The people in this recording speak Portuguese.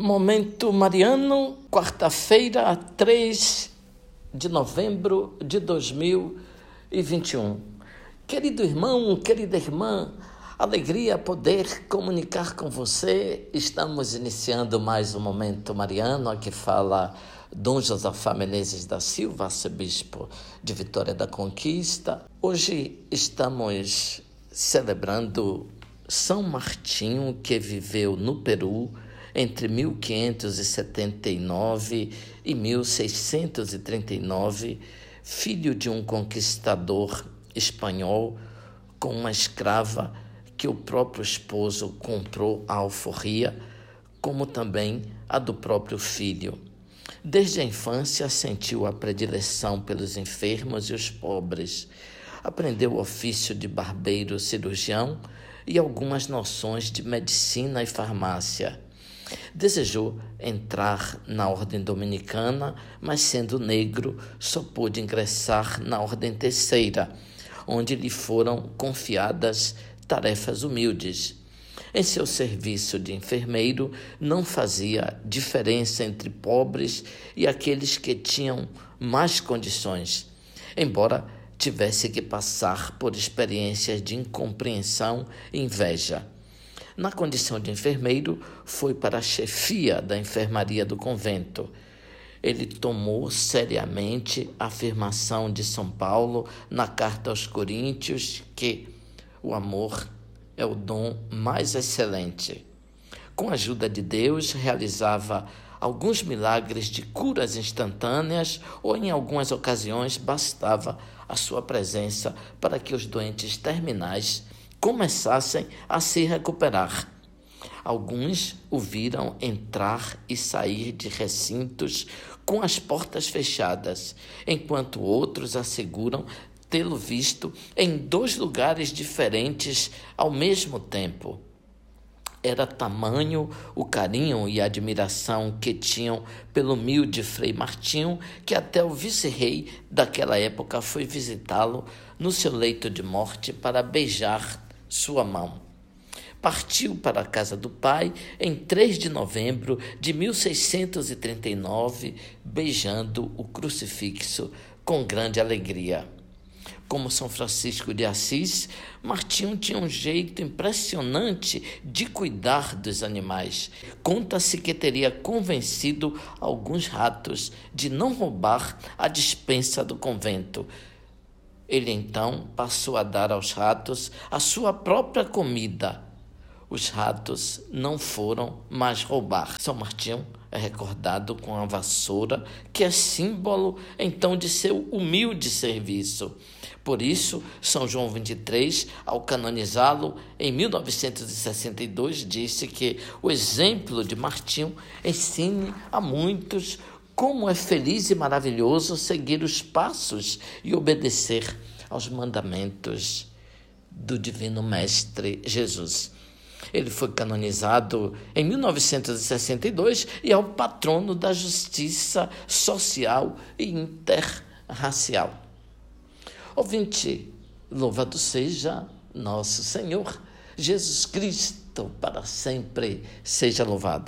Momento Mariano, quarta-feira, 3 de novembro de 2021. Querido irmão, querida irmã, alegria poder comunicar com você. Estamos iniciando mais um Momento Mariano, aqui fala Dom Josafá Menezes da Silva, arcebispo de Vitória da Conquista. Hoje estamos celebrando São Martinho, que viveu no Peru entre 1579 e 1639, filho de um conquistador espanhol com uma escrava que o próprio esposo comprou à alforria, como também a do próprio filho. Desde a infância sentiu a predileção pelos enfermos e os pobres. Aprendeu o ofício de barbeiro cirurgião e algumas noções de medicina e farmácia. Desejou entrar na ordem dominicana, mas sendo negro, só pôde ingressar na ordem terceira, onde lhe foram confiadas tarefas humildes. Em seu serviço de enfermeiro, não fazia diferença entre pobres e aqueles que tinham mais condições, embora tivesse que passar por experiências de incompreensão e inveja. Na condição de enfermeiro, foi para a chefia da enfermaria do convento. Ele tomou seriamente a afirmação de São Paulo na carta aos Coríntios que o amor é o dom mais excelente. Com a ajuda de Deus, realizava alguns milagres de curas instantâneas ou, em algumas ocasiões, bastava a sua presença para que os doentes terminais começassem a se recuperar. Alguns o viram entrar e sair de recintos com as portas fechadas, enquanto outros asseguram tê-lo visto em dois lugares diferentes ao mesmo tempo. Era tamanho o carinho e admiração que tinham pelo humilde Frei Martinho que até o vice-rei daquela época foi visitá-lo no seu leito de morte para beijar sua mão. Partiu para a casa do pai em 3 de novembro de 1639, beijando o crucifixo com grande alegria. Como São Francisco de Assis, Martinho tinha um jeito impressionante de cuidar dos animais. Conta-se que teria convencido alguns ratos de não roubar a dispensa do convento, ele então passou a dar aos ratos a sua própria comida. Os ratos não foram mais roubar. São Martinho é recordado com a vassoura, que é símbolo então de seu humilde serviço. Por isso, São João 23, ao canonizá-lo em 1962, disse que o exemplo de Martinho ensine a muitos como é feliz e maravilhoso seguir os passos e obedecer aos mandamentos do Divino Mestre Jesus. Ele foi canonizado em 1962 e é o patrono da justiça social e interracial. Ouvinte, louvado seja nosso Senhor Jesus Cristo, para sempre seja louvado.